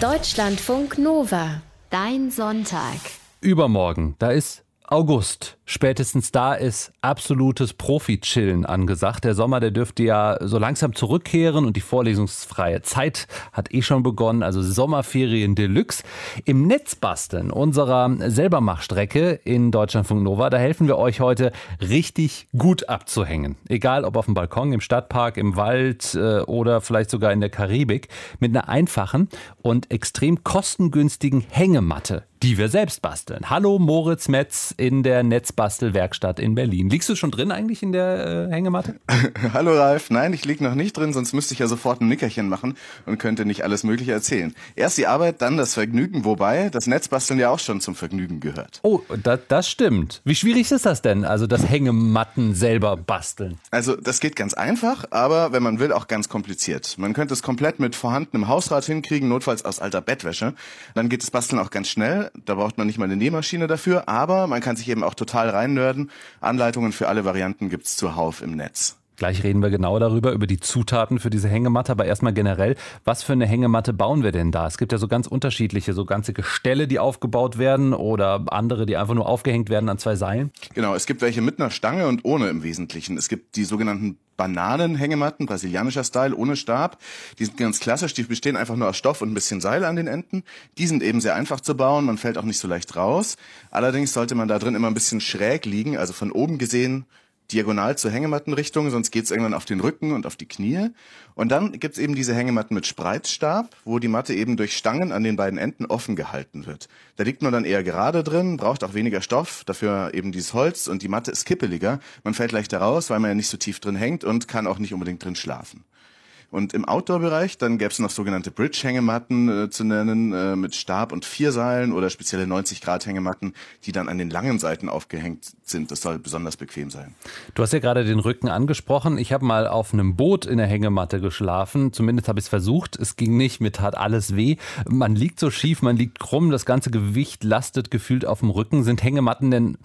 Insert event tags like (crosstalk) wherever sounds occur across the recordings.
Deutschlandfunk Nova. Dein Sonntag. Übermorgen, da ist August. Spätestens da ist absolutes Profi-Chillen angesagt. Der Sommer, der dürfte ja so langsam zurückkehren und die vorlesungsfreie Zeit hat eh schon begonnen. Also Sommerferien Deluxe. Im Netzbasteln unserer Selbermachstrecke in Deutschlandfunk Nova, da helfen wir euch heute richtig gut abzuhängen. Egal ob auf dem Balkon, im Stadtpark, im Wald äh, oder vielleicht sogar in der Karibik. Mit einer einfachen und extrem kostengünstigen Hängematte die wir selbst basteln. Hallo Moritz Metz in der Netzbastelwerkstatt in Berlin. Liegst du schon drin eigentlich in der äh, Hängematte? (laughs) Hallo Ralf, nein, ich lieg noch nicht drin, sonst müsste ich ja sofort ein Nickerchen machen und könnte nicht alles Mögliche erzählen. Erst die Arbeit, dann das Vergnügen, wobei das Netzbasteln ja auch schon zum Vergnügen gehört. Oh, da, das stimmt. Wie schwierig ist das denn, also das Hängematten selber basteln? Also das geht ganz einfach, aber wenn man will, auch ganz kompliziert. Man könnte es komplett mit vorhandenem Hausrat hinkriegen, notfalls aus alter Bettwäsche. Dann geht das Basteln auch ganz schnell da braucht man nicht mal eine Nähmaschine dafür, aber man kann sich eben auch total reinnörden. Anleitungen für alle Varianten gibt's zuhauf im Netz. Gleich reden wir genau darüber, über die Zutaten für diese Hängematte, aber erstmal generell, was für eine Hängematte bauen wir denn da? Es gibt ja so ganz unterschiedliche, so ganze Gestelle, die aufgebaut werden oder andere, die einfach nur aufgehängt werden an zwei Seilen. Genau, es gibt welche mit einer Stange und ohne im Wesentlichen. Es gibt die sogenannten Bananenhängematten, brasilianischer Style, ohne Stab. Die sind ganz klassisch, die bestehen einfach nur aus Stoff und ein bisschen Seil an den Enden. Die sind eben sehr einfach zu bauen, man fällt auch nicht so leicht raus. Allerdings sollte man da drin immer ein bisschen schräg liegen, also von oben gesehen diagonal zur Hängemattenrichtung, sonst geht's irgendwann auf den Rücken und auf die Knie. Und dann gibt's eben diese Hängematten mit Spreizstab, wo die Matte eben durch Stangen an den beiden Enden offen gehalten wird. Da liegt man dann eher gerade drin, braucht auch weniger Stoff, dafür eben dieses Holz und die Matte ist kippeliger. Man fällt leichter raus, weil man ja nicht so tief drin hängt und kann auch nicht unbedingt drin schlafen. Und im Outdoor-Bereich, dann gäbe es noch sogenannte Bridge-Hängematten äh, zu nennen, äh, mit Stab und vier Seilen oder spezielle 90-Grad-Hängematten, die dann an den langen Seiten aufgehängt sind. Das soll besonders bequem sein. Du hast ja gerade den Rücken angesprochen. Ich habe mal auf einem Boot in der Hängematte geschlafen. Zumindest habe ich es versucht. Es ging nicht, mir tat alles weh. Man liegt so schief, man liegt krumm, das ganze Gewicht lastet gefühlt auf dem Rücken. Sind Hängematten denn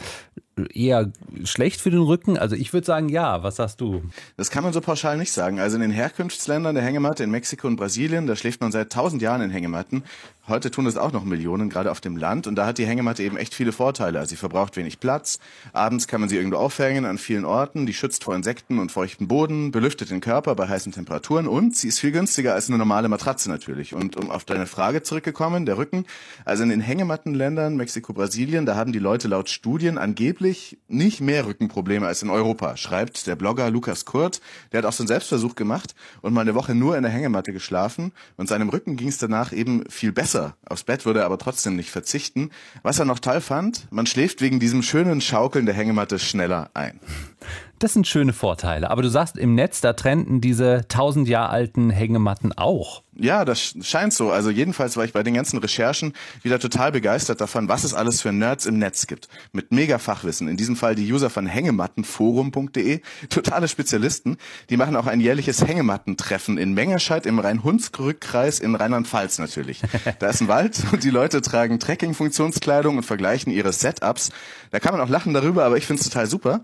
eher schlecht für den Rücken? Also ich würde sagen, ja. Was sagst du? Das kann man so pauschal nicht sagen. Also in den Herkunftsländern der Hängematte, in Mexiko und Brasilien, da schläft man seit tausend Jahren in Hängematten. Heute tun es auch noch Millionen, gerade auf dem Land. Und da hat die Hängematte eben echt viele Vorteile. Also sie verbraucht wenig Platz. Abends kann man sie irgendwo aufhängen an vielen Orten. Die schützt vor Insekten und feuchten Boden, belüftet den Körper bei heißen Temperaturen und sie ist viel günstiger als eine normale Matratze natürlich. Und um auf deine Frage zurückgekommen, der Rücken. Also in den Hängemattenländern, Mexiko, Brasilien, da haben die Leute laut Studien angeblich nicht mehr Rückenprobleme als in Europa, schreibt der Blogger Lukas Kurt. Der hat auch so einen Selbstversuch gemacht und mal eine Woche nur in der Hängematte geschlafen. Und seinem Rücken ging es danach eben viel besser besser. Aufs Bett würde er aber trotzdem nicht verzichten. Was er noch toll fand, man schläft wegen diesem schönen Schaukeln der Hängematte schneller ein. Das sind schöne Vorteile. Aber du sagst, im Netz, da trennten diese tausend Jahre alten Hängematten auch. Ja, das scheint so. Also jedenfalls war ich bei den ganzen Recherchen wieder total begeistert davon, was es alles für Nerds im Netz gibt. Mit mega Fachwissen. In diesem Fall die User von hängemattenforum.de. Totale Spezialisten. Die machen auch ein jährliches Hängemattentreffen in Mengerscheid im Rhein-Hunsrück-Kreis in Rheinland-Pfalz natürlich. (laughs) Da ist ein Wald und die Leute tragen Trekking-Funktionskleidung und vergleichen ihre Setups. Da kann man auch lachen darüber, aber ich finde es total super.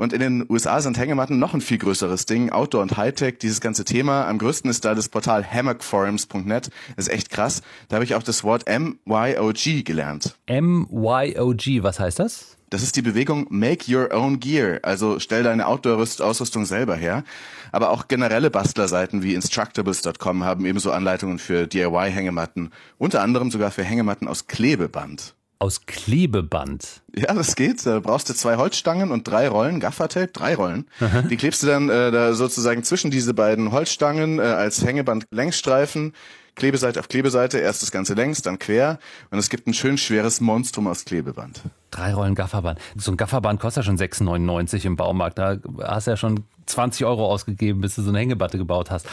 Und in den USA sind Hängematten noch ein viel größeres Ding. Outdoor und Hightech, dieses ganze Thema. Am größten ist da das Portal hammockforums.net. Das ist echt krass. Da habe ich auch das Wort MYOG gelernt. MYOG, was heißt das? Das ist die Bewegung Make Your Own Gear, also stell deine Outdoor-Ausrüstung selber her. Aber auch generelle Bastlerseiten wie Instructables.com haben ebenso Anleitungen für DIY-Hängematten, unter anderem sogar für Hängematten aus Klebeband aus Klebeband. Ja, das geht. Da brauchst du zwei Holzstangen und drei Rollen, Gaffertape, drei Rollen. Aha. Die klebst du dann äh, da sozusagen zwischen diese beiden Holzstangen äh, als Hängeband Längsstreifen. Klebeseite auf Klebeseite, erst das Ganze längs, dann quer. Und es gibt ein schön schweres Monstrum aus Klebeband. Drei Rollen Gafferband. So ein Gafferband kostet ja schon 6,99 im Baumarkt. Da hast du ja schon 20 Euro ausgegeben, bis du so eine Hängebatte gebaut hast.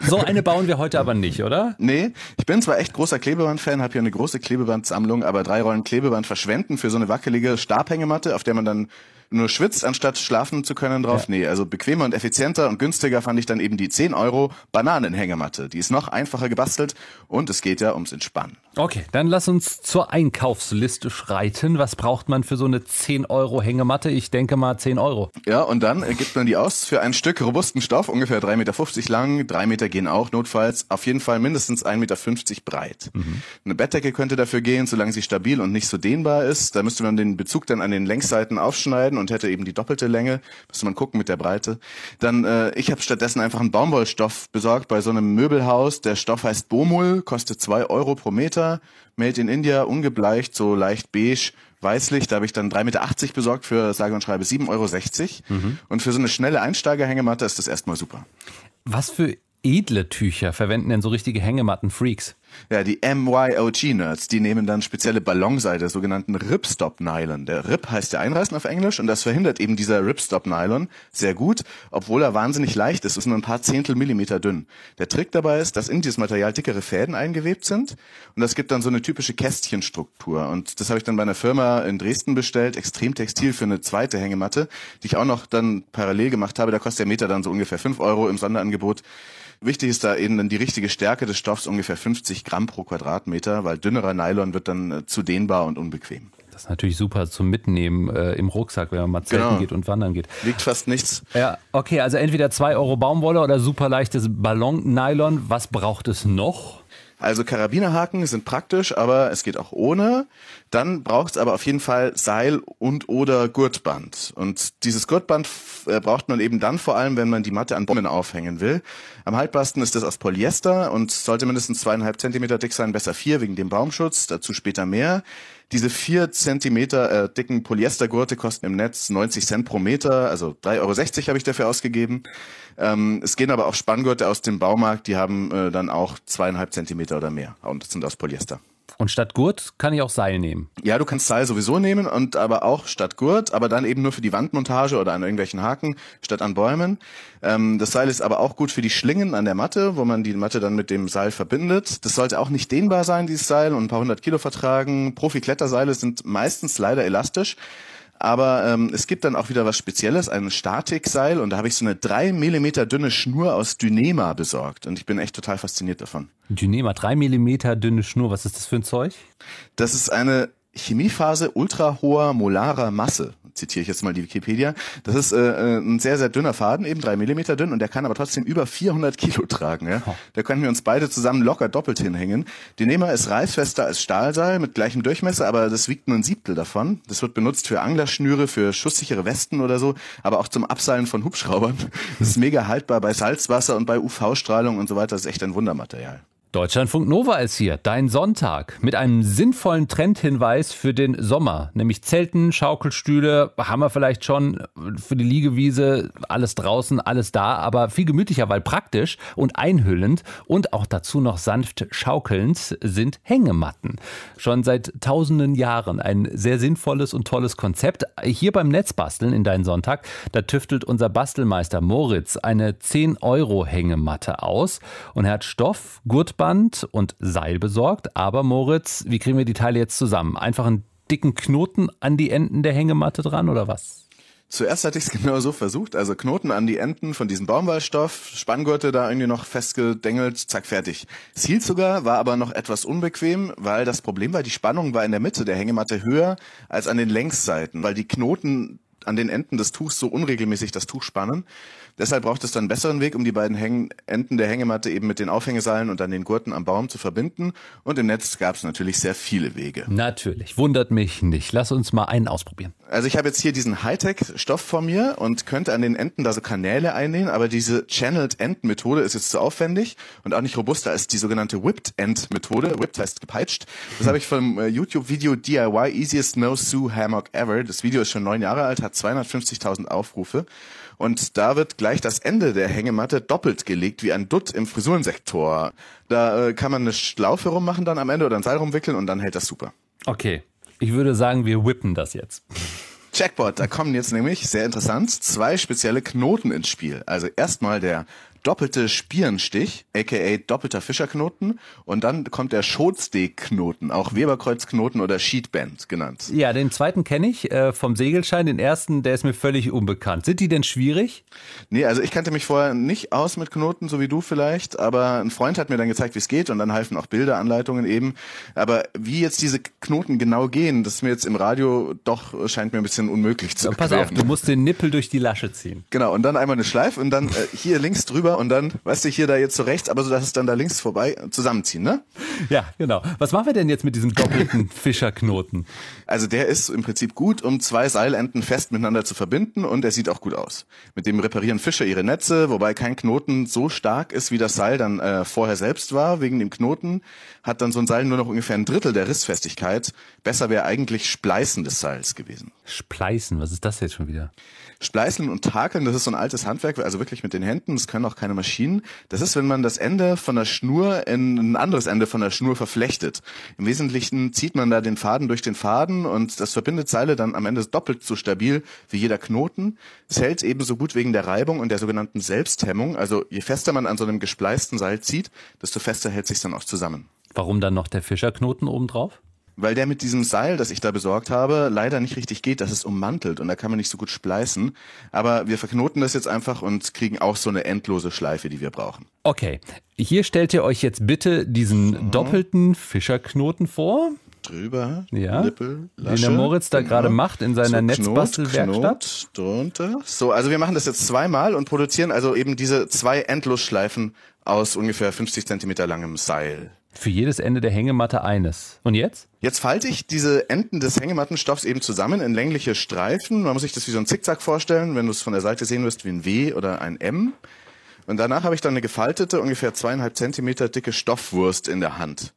So eine bauen wir heute aber nicht, oder? Nee, ich bin zwar echt großer Klebeband-Fan, habe hier eine große Klebebandsammlung, aber drei Rollen Klebeband verschwenden für so eine wackelige Stabhängematte, auf der man dann nur schwitzt, anstatt schlafen zu können drauf. Ja. Nee, also bequemer und effizienter und günstiger fand ich dann eben die 10 Euro Bananenhängematte. Die ist noch einfacher gebastelt und es geht ja ums Entspannen. Okay, dann lass uns zur Einkaufsliste schreiten. Was braucht man für so eine 10 Euro Hängematte? Ich denke mal 10 Euro. Ja, und dann gibt man die aus für ein Stück robusten Stoff, ungefähr 3,50 Meter lang. Drei Meter gehen auch notfalls. Auf jeden Fall mindestens 1,50 Meter breit. Mhm. Eine Bettdecke könnte dafür gehen, solange sie stabil und nicht so dehnbar ist. Da müsste man den Bezug dann an den Längsseiten aufschneiden und hätte eben die doppelte Länge. Müsste man gucken mit der Breite. Dann, äh, ich habe stattdessen einfach einen Baumwollstoff besorgt bei so einem Möbelhaus. Der Stoff heißt Bomul, kostet 2 Euro pro Meter. Made in India, ungebleicht, so leicht beige, weißlich. Da habe ich dann 3,80 Meter besorgt für sage und schreibe 7,60 Euro. Mhm. Und für so eine schnelle Einsteigerhängematte ist das erstmal super. Was für edle Tücher verwenden denn so richtige Hängematten-Freaks? Ja, die MYOG-Nerds, die nehmen dann spezielle Ballonseide, sogenannten Ripstop-Nylon. Der Rip heißt ja Einreißen auf Englisch und das verhindert eben dieser Ripstop-Nylon sehr gut, obwohl er wahnsinnig leicht ist, ist nur ein paar Zehntel Millimeter dünn. Der Trick dabei ist, dass in dieses Material dickere Fäden eingewebt sind und das gibt dann so eine typische Kästchenstruktur und das habe ich dann bei einer Firma in Dresden bestellt, extrem textil für eine zweite Hängematte, die ich auch noch dann parallel gemacht habe, da kostet der Meter dann so ungefähr fünf Euro im Sonderangebot. Wichtig ist da eben dann die richtige Stärke des Stoffs, ungefähr 50 Gramm pro Quadratmeter, weil dünnerer Nylon wird dann äh, zu dehnbar und unbequem. Das ist natürlich super zum Mitnehmen äh, im Rucksack, wenn man mal zelten genau. geht und wandern geht. Wiegt fast nichts. Ja, okay, also entweder 2 Euro Baumwolle oder super leichtes Ballon-Nylon. Was braucht es noch? Also Karabinerhaken sind praktisch, aber es geht auch ohne. Dann braucht es aber auf jeden Fall Seil und oder Gurtband. Und dieses Gurtband äh, braucht man eben dann vor allem, wenn man die Matte an Bäumen aufhängen will. Am haltbarsten ist das aus Polyester und sollte mindestens zweieinhalb Zentimeter dick sein, besser vier wegen dem Baumschutz, dazu später mehr. Diese vier Zentimeter äh, dicken Polyestergurte kosten im Netz 90 Cent pro Meter, also 3,60 Euro habe ich dafür ausgegeben. Ähm, es gehen aber auch Spanngurte aus dem Baumarkt, die haben äh, dann auch zweieinhalb Zentimeter oder mehr und sind aus Polyester. Und statt Gurt kann ich auch Seil nehmen. Ja, du kannst Seil sowieso nehmen und aber auch statt Gurt, aber dann eben nur für die Wandmontage oder an irgendwelchen Haken statt an Bäumen. Ähm, das Seil ist aber auch gut für die Schlingen an der Matte, wo man die Matte dann mit dem Seil verbindet. Das sollte auch nicht dehnbar sein, dieses Seil, und ein paar hundert Kilo vertragen. Profi-Kletterseile sind meistens leider elastisch. Aber ähm, es gibt dann auch wieder was Spezielles, ein Statikseil und da habe ich so eine drei Millimeter dünne Schnur aus Dynema besorgt und ich bin echt total fasziniert davon. Dynema, drei Millimeter dünne Schnur, was ist das für ein Zeug? Das ist eine Chemiephase ultra hoher molarer Masse zitiere ich jetzt mal die Wikipedia. Das ist äh, äh, ein sehr, sehr dünner Faden, eben drei Millimeter dünn und der kann aber trotzdem über 400 Kilo tragen. Ja? Da können wir uns beide zusammen locker doppelt hinhängen. Die Nehmer ist reißfester als Stahlseil mit gleichem Durchmesser, aber das wiegt nur ein Siebtel davon. Das wird benutzt für Anglerschnüre, für schusssichere Westen oder so, aber auch zum Abseilen von Hubschraubern. Das ist mega haltbar bei Salzwasser und bei UV-Strahlung und so weiter. Das ist echt ein Wundermaterial. Deutschlandfunk Nova ist hier, dein Sonntag, mit einem sinnvollen Trendhinweis für den Sommer, nämlich Zelten, Schaukelstühle, haben wir vielleicht schon für die Liegewiese, alles draußen, alles da, aber viel gemütlicher, weil praktisch und einhüllend und auch dazu noch sanft schaukelnd sind Hängematten. Schon seit tausenden Jahren ein sehr sinnvolles und tolles Konzept. Hier beim Netzbasteln in deinen Sonntag, da tüftelt unser Bastelmeister Moritz eine 10 Euro Hängematte aus und er hat Stoff, Gurt Gummiband und Seil besorgt. Aber Moritz, wie kriegen wir die Teile jetzt zusammen? Einfach einen dicken Knoten an die Enden der Hängematte dran oder was? Zuerst hatte ich es (laughs) genau so versucht, also Knoten an die Enden von diesem Baumwollstoff, Spanngurte da irgendwie noch festgedengelt, zack, fertig. Es hielt sogar, war aber noch etwas unbequem, weil das Problem war, die Spannung war in der Mitte der Hängematte höher als an den Längsseiten, weil die Knoten an den Enden des Tuchs so unregelmäßig das Tuch spannen. Deshalb braucht es dann einen besseren Weg, um die beiden Häng Enden der Hängematte eben mit den Aufhängeseilen und dann den Gurten am Baum zu verbinden. Und im Netz gab es natürlich sehr viele Wege. Natürlich, wundert mich nicht. Lass uns mal einen ausprobieren. Also ich habe jetzt hier diesen Hightech-Stoff vor mir und könnte an den Enden da so Kanäle einnähen, aber diese Channeled End Methode ist jetzt zu aufwendig und auch nicht robuster als die sogenannte Whipped End Methode. Whipped heißt gepeitscht. Das habe ich vom äh, YouTube-Video DIY Easiest No Sue Hammock Ever. Das Video ist schon neun Jahre alt, hat 250.000 Aufrufe. Und da wird gleich das Ende der Hängematte doppelt gelegt, wie ein Dutt im Frisurensektor. Da äh, kann man eine Schlaufe rummachen dann am Ende oder ein Seil rumwickeln und dann hält das super. Okay. Ich würde sagen, wir whippen das jetzt. Jackpot, da kommen jetzt nämlich, sehr interessant, zwei spezielle Knoten ins Spiel. Also erstmal der doppelte Spierenstich, aka doppelter Fischerknoten und dann kommt der Schotsteg-Knoten, auch Weberkreuzknoten oder Sheetband genannt. Ja, den zweiten kenne ich äh, vom Segelschein, den ersten, der ist mir völlig unbekannt. Sind die denn schwierig? Nee, also ich kannte mich vorher nicht aus mit Knoten, so wie du vielleicht, aber ein Freund hat mir dann gezeigt, wie es geht und dann halfen auch Bilderanleitungen eben. Aber wie jetzt diese Knoten genau gehen, das ist mir jetzt im Radio doch scheint mir ein bisschen unmöglich zu ja, Pass auf, du musst den Nippel durch die Lasche ziehen. Genau, und dann einmal eine Schleife und dann äh, hier links drüber und dann, weißt du, hier da jetzt so rechts, aber so, dass es dann da links vorbei zusammenziehen, ne? Ja, genau. Was machen wir denn jetzt mit diesem doppelten (laughs) Fischerknoten? Also der ist im Prinzip gut, um zwei Seilenden fest miteinander zu verbinden und er sieht auch gut aus. Mit dem reparieren Fischer ihre Netze, wobei kein Knoten so stark ist, wie das Seil dann äh, vorher selbst war. Wegen dem Knoten hat dann so ein Seil nur noch ungefähr ein Drittel der Rissfestigkeit. Besser wäre eigentlich Spleißen des Seils gewesen. Spleißen, was ist das jetzt schon wieder? Spleißen und Takeln, das ist so ein altes Handwerk, also wirklich mit den Händen, das können auch keine Maschinen. Das ist, wenn man das Ende von der Schnur in ein anderes Ende von der Schnur verflechtet. Im Wesentlichen zieht man da den Faden durch den Faden und das verbindet Seile dann am Ende doppelt so stabil wie jeder Knoten. Es hält ebenso gut wegen der Reibung und der sogenannten Selbsthemmung. Also je fester man an so einem gespleisten Seil zieht, desto fester hält sich dann auch zusammen. Warum dann noch der Fischerknoten obendrauf? Weil der mit diesem Seil, das ich da besorgt habe, leider nicht richtig geht. Das ist ummantelt und da kann man nicht so gut spleißen. Aber wir verknoten das jetzt einfach und kriegen auch so eine endlose Schleife, die wir brauchen. Okay, hier stellt ihr euch jetzt bitte diesen so. doppelten Fischerknoten vor. Drüber, ja, Nippel, Lasche, den der Moritz da genau. gerade macht in seiner so, Netzbastelwerkstatt. drunter. So, also wir machen das jetzt zweimal und produzieren also eben diese zwei Endlosschleifen aus ungefähr 50 Zentimeter langem Seil. Für jedes Ende der Hängematte eines. Und jetzt? Jetzt falte ich diese Enden des Hängemattenstoffs eben zusammen in längliche Streifen. Man muss sich das wie so ein Zickzack vorstellen, wenn du es von der Seite sehen wirst, wie ein W oder ein M. Und danach habe ich dann eine gefaltete, ungefähr zweieinhalb Zentimeter dicke Stoffwurst in der Hand.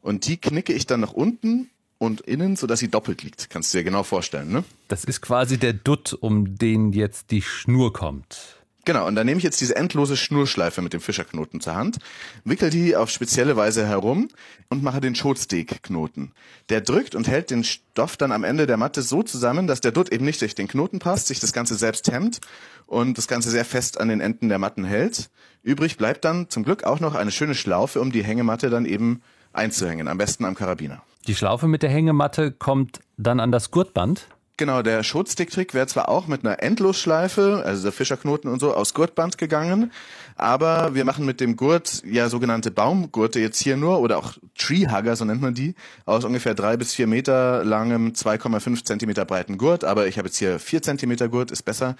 Und die knicke ich dann nach unten und innen, sodass sie doppelt liegt. Kannst du dir genau vorstellen, ne? Das ist quasi der Dutt, um den jetzt die Schnur kommt. Genau, und dann nehme ich jetzt diese endlose Schnurschleife mit dem Fischerknoten zur Hand, wickel die auf spezielle Weise herum und mache den Schotsteak-Knoten. Der drückt und hält den Stoff dann am Ende der Matte so zusammen, dass der Dutt eben nicht durch den Knoten passt, sich das Ganze selbst hemmt und das Ganze sehr fest an den Enden der Matten hält. Übrig bleibt dann zum Glück auch noch eine schöne Schlaufe, um die Hängematte dann eben einzuhängen, am besten am Karabiner. Die Schlaufe mit der Hängematte kommt dann an das Gurtband? Genau, der Schutzstick-Trick wäre zwar auch mit einer Endlosschleife, also der Fischerknoten und so, aus Gurtband gegangen, aber wir machen mit dem Gurt ja sogenannte Baumgurte jetzt hier nur oder auch Treehugger, so nennt man die, aus ungefähr drei bis vier Meter langem, 2,5 Zentimeter breiten Gurt, aber ich habe jetzt hier vier Zentimeter Gurt, ist besser.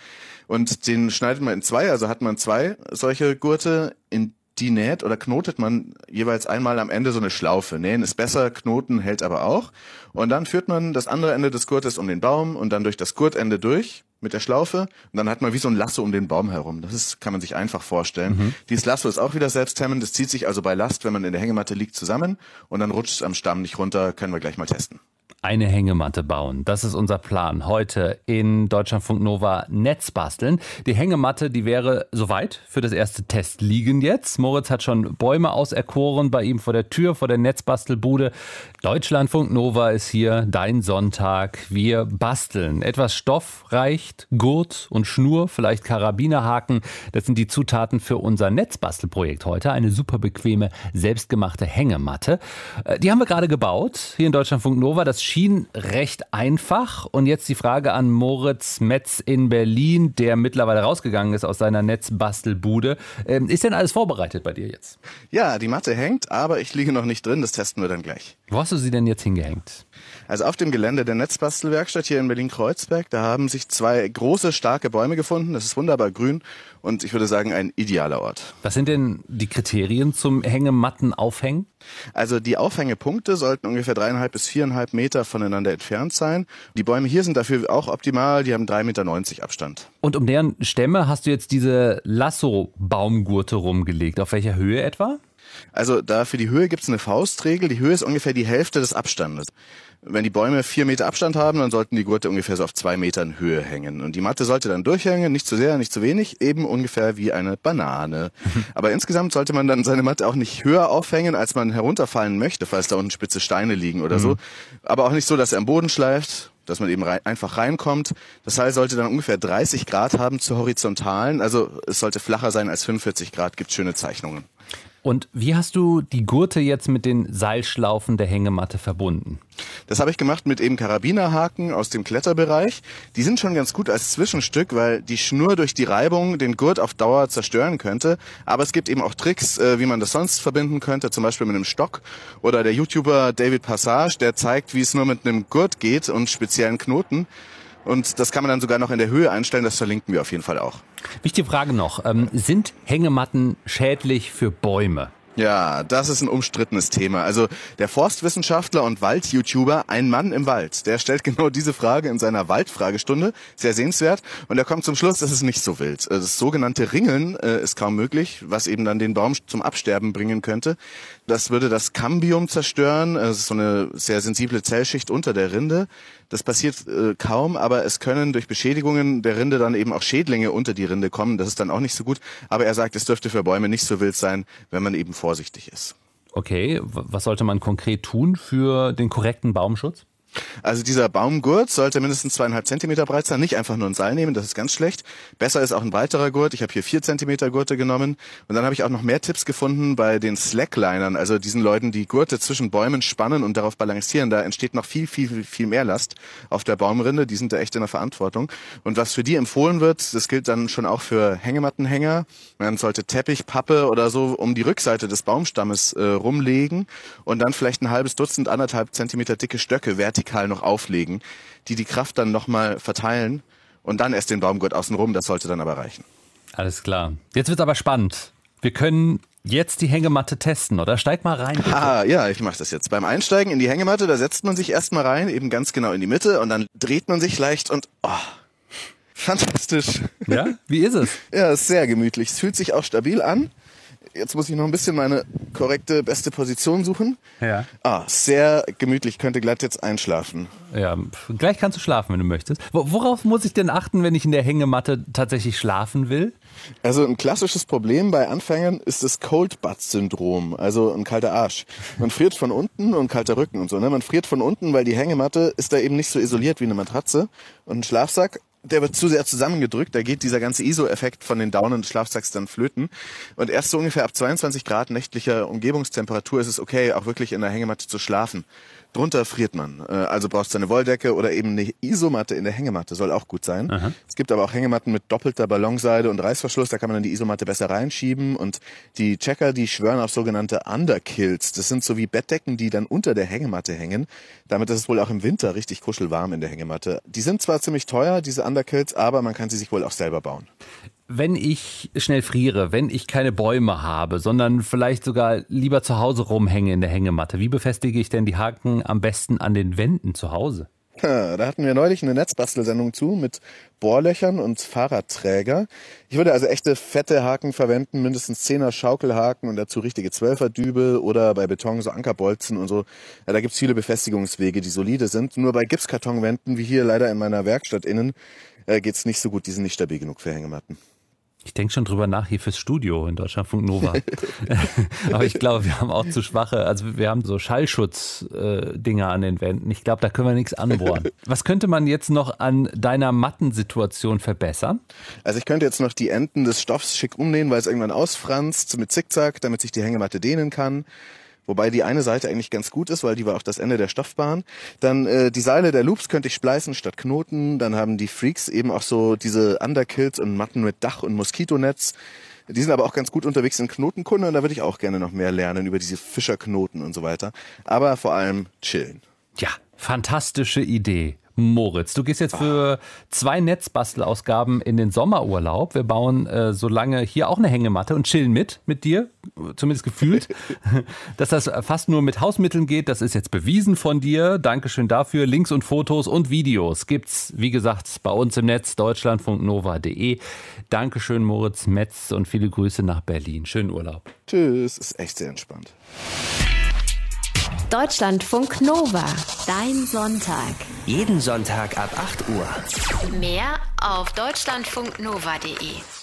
Und den schneidet man in zwei, also hat man zwei solche Gurte, in die näht oder knotet man jeweils einmal am Ende so eine Schlaufe. Nähen ist besser, Knoten hält aber auch. Und dann führt man das andere Ende des Gurtes um den Baum und dann durch das Gurtende durch mit der Schlaufe und dann hat man wie so ein Lasso um den Baum herum. Das ist, kann man sich einfach vorstellen. Mhm. Dieses Lasso ist auch wieder selbsthemmend. Das zieht sich also bei Last, wenn man in der Hängematte liegt, zusammen und dann rutscht es am Stamm nicht runter. Können wir gleich mal testen eine Hängematte bauen. Das ist unser Plan. Heute in Deutschlandfunk Nova Netz basteln. Die Hängematte, die wäre soweit für das erste Test liegen jetzt. Moritz hat schon Bäume auserkoren bei ihm vor der Tür, vor der Netzbastelbude. Deutschlandfunk Nova ist hier, dein Sonntag. Wir basteln. Etwas Stoff reicht, Gurt und Schnur, vielleicht Karabinerhaken. Das sind die Zutaten für unser Netzbastelprojekt heute. Eine super bequeme, selbstgemachte Hängematte. Äh, die haben wir gerade gebaut hier in Deutschlandfunk Nova. Das schien recht einfach. Und jetzt die Frage an Moritz Metz in Berlin, der mittlerweile rausgegangen ist aus seiner Netzbastelbude. Ähm, ist denn alles vorbereitet bei dir jetzt? Ja, die Matte hängt, aber ich liege noch nicht drin. Das testen wir dann gleich. Wo hast du sie denn jetzt hingehängt? Also auf dem Gelände der Netzbastelwerkstatt hier in Berlin-Kreuzberg, da haben sich zwei große, starke Bäume gefunden. Das ist wunderbar grün und ich würde sagen ein idealer Ort. Was sind denn die Kriterien zum Hängematten aufhängen? Also die Aufhängepunkte sollten ungefähr dreieinhalb bis viereinhalb Meter voneinander entfernt sein. Die Bäume hier sind dafür auch optimal, die haben drei Meter neunzig Abstand. Und um deren Stämme hast du jetzt diese Lasso-Baumgurte rumgelegt. Auf welcher Höhe etwa? Also da für die Höhe gibt es eine Faustregel. Die Höhe ist ungefähr die Hälfte des Abstandes. Wenn die Bäume vier Meter Abstand haben, dann sollten die Gurte ungefähr so auf zwei Metern Höhe hängen. Und die Matte sollte dann durchhängen, nicht zu sehr, nicht zu wenig, eben ungefähr wie eine Banane. (laughs) Aber insgesamt sollte man dann seine Matte auch nicht höher aufhängen, als man herunterfallen möchte, falls da unten spitze Steine liegen oder mhm. so. Aber auch nicht so, dass er am Boden schleift dass man eben rein, einfach reinkommt. Das Seil sollte dann ungefähr 30 Grad haben zur horizontalen, also es sollte flacher sein als 45 Grad, gibt schöne Zeichnungen. Und wie hast du die Gurte jetzt mit den Seilschlaufen der Hängematte verbunden? Das habe ich gemacht mit eben Karabinerhaken aus dem Kletterbereich. Die sind schon ganz gut als Zwischenstück, weil die Schnur durch die Reibung den Gurt auf Dauer zerstören könnte. Aber es gibt eben auch Tricks, äh, wie man das sonst verbinden könnte, zum Beispiel mit einem Stock. Oder der YouTuber David Passage, der zeigt, wie es nur mit einem Gurt geht und speziellen Knoten. Und das kann man dann sogar noch in der Höhe einstellen, das verlinken wir auf jeden Fall auch. Wichtige Frage noch, ähm, sind Hängematten schädlich für Bäume? Ja, das ist ein umstrittenes Thema. Also der Forstwissenschaftler und Wald-YouTuber Ein Mann im Wald, der stellt (laughs) genau diese Frage in seiner Waldfragestunde, sehr sehenswert, und er kommt zum Schluss, das ist nicht so wild. Äh, das sogenannte Ringeln äh, ist kaum möglich, was eben dann den Baum zum Absterben bringen könnte. Das würde das Cambium zerstören, das ist so eine sehr sensible Zellschicht unter der Rinde. Das passiert äh, kaum, aber es können durch Beschädigungen der Rinde dann eben auch Schädlinge unter die Rinde kommen. Das ist dann auch nicht so gut. Aber er sagt, es dürfte für Bäume nicht so wild sein, wenn man eben vorsichtig ist. Okay, was sollte man konkret tun für den korrekten Baumschutz? Also dieser Baumgurt sollte mindestens zweieinhalb Zentimeter breit sein, nicht einfach nur ein Seil nehmen, das ist ganz schlecht. Besser ist auch ein weiterer Gurt. Ich habe hier vier Zentimeter Gurte genommen. Und dann habe ich auch noch mehr Tipps gefunden bei den Slacklinern, also diesen Leuten, die Gurte zwischen Bäumen spannen und darauf balancieren. Da entsteht noch viel, viel, viel mehr Last auf der Baumrinde. Die sind da echt in der Verantwortung. Und was für die empfohlen wird, das gilt dann schon auch für Hängemattenhänger. Man sollte Teppich, Pappe oder so um die Rückseite des Baumstammes äh, rumlegen und dann vielleicht ein halbes Dutzend, anderthalb Zentimeter dicke Stöcke vertikal vertikal noch auflegen, die die Kraft dann nochmal verteilen und dann erst den Baumgurt außenrum. Das sollte dann aber reichen. Alles klar. Jetzt wird aber spannend. Wir können jetzt die Hängematte testen, oder? Steig mal rein. Bitte. Ah, ja, ich mache das jetzt. Beim Einsteigen in die Hängematte, da setzt man sich erstmal rein, eben ganz genau in die Mitte und dann dreht man sich leicht und oh, fantastisch. Ja, wie ist es? ja, ist sehr gemütlich. Es fühlt sich auch stabil an. Jetzt muss ich noch ein bisschen meine korrekte, beste Position suchen. Ja. Ah, sehr gemütlich, könnte glatt jetzt einschlafen. Ja, gleich kannst du schlafen, wenn du möchtest. Worauf muss ich denn achten, wenn ich in der Hängematte tatsächlich schlafen will? Also ein klassisches Problem bei Anfängern ist das Cold Butt Syndrom, also ein kalter Arsch. Man friert von unten und kalter Rücken und so. Ne? Man friert von unten, weil die Hängematte ist da eben nicht so isoliert wie eine Matratze. Und ein Schlafsack der wird zu sehr zusammengedrückt, da geht dieser ganze ISO-Effekt von den Daunen des Schlafsacks dann flöten. Und erst so ungefähr ab 22 Grad nächtlicher Umgebungstemperatur ist es okay, auch wirklich in der Hängematte zu schlafen. Drunter friert man. Äh, also brauchst du eine Wolldecke oder eben eine Isomatte in der Hängematte, soll auch gut sein. Aha. Es gibt aber auch Hängematten mit doppelter Ballonseide und Reißverschluss, da kann man dann die Isomatte besser reinschieben. Und die Checker, die schwören auf sogenannte Underkills. Das sind so wie Bettdecken, die dann unter der Hängematte hängen. Damit ist es wohl auch im Winter richtig kuschelwarm in der Hängematte. Die sind zwar ziemlich teuer, diese Underkills, aber man kann sie sich wohl auch selber bauen wenn ich schnell friere, wenn ich keine Bäume habe, sondern vielleicht sogar lieber zu Hause rumhänge in der Hängematte, wie befestige ich denn die Haken am besten an den Wänden zu Hause? Da hatten wir neulich eine Netzbastelsendung zu mit Bohrlöchern und Fahrradträger. Ich würde also echte fette Haken verwenden, mindestens Zehner Schaukelhaken und dazu richtige Zwölferdübel oder bei Beton so Ankerbolzen und so. Ja, da gibt's viele Befestigungswege, die solide sind. Nur bei Gipskartonwänden, wie hier leider in meiner Werkstatt innen, äh, geht's nicht so gut. Die sind nicht stabil genug für Hängematten. Ich denke schon drüber nach hier fürs Studio in Deutschlandfunk Nova. (laughs) (laughs) Aber ich glaube, wir haben auch zu schwache, also wir haben so Schallschutz-Dinger äh, an den Wänden. Ich glaube, da können wir nichts anbohren. (laughs) Was könnte man jetzt noch an deiner Mattensituation verbessern? Also ich könnte jetzt noch die Enden des Stoffs schick umnähen, weil es irgendwann ausfranst mit Zickzack, damit sich die Hängematte dehnen kann wobei die eine Seite eigentlich ganz gut ist, weil die war auch das Ende der Stoffbahn. Dann äh, die Seile der Loops könnte ich spleißen statt Knoten. Dann haben die Freaks eben auch so diese Underkills und Matten mit Dach und Moskitonetz. Die sind aber auch ganz gut unterwegs in Knotenkunde und da würde ich auch gerne noch mehr lernen über diese Fischerknoten und so weiter. Aber vor allem chillen. Ja, fantastische Idee. Moritz, du gehst jetzt für zwei Netzbastelausgaben in den Sommerurlaub. Wir bauen äh, so lange hier auch eine Hängematte und chillen mit, mit dir, zumindest gefühlt. (laughs) Dass das fast nur mit Hausmitteln geht, das ist jetzt bewiesen von dir. Dankeschön dafür. Links und Fotos und Videos gibt's, wie gesagt, bei uns im Netz deutschlandfunknova.de. Dankeschön, Moritz Metz und viele Grüße nach Berlin. Schönen Urlaub. Tschüss, ist echt sehr entspannt. Deutschlandfunk Nova, dein Sonntag. Jeden Sonntag ab 8 Uhr. Mehr auf deutschlandfunknova.de.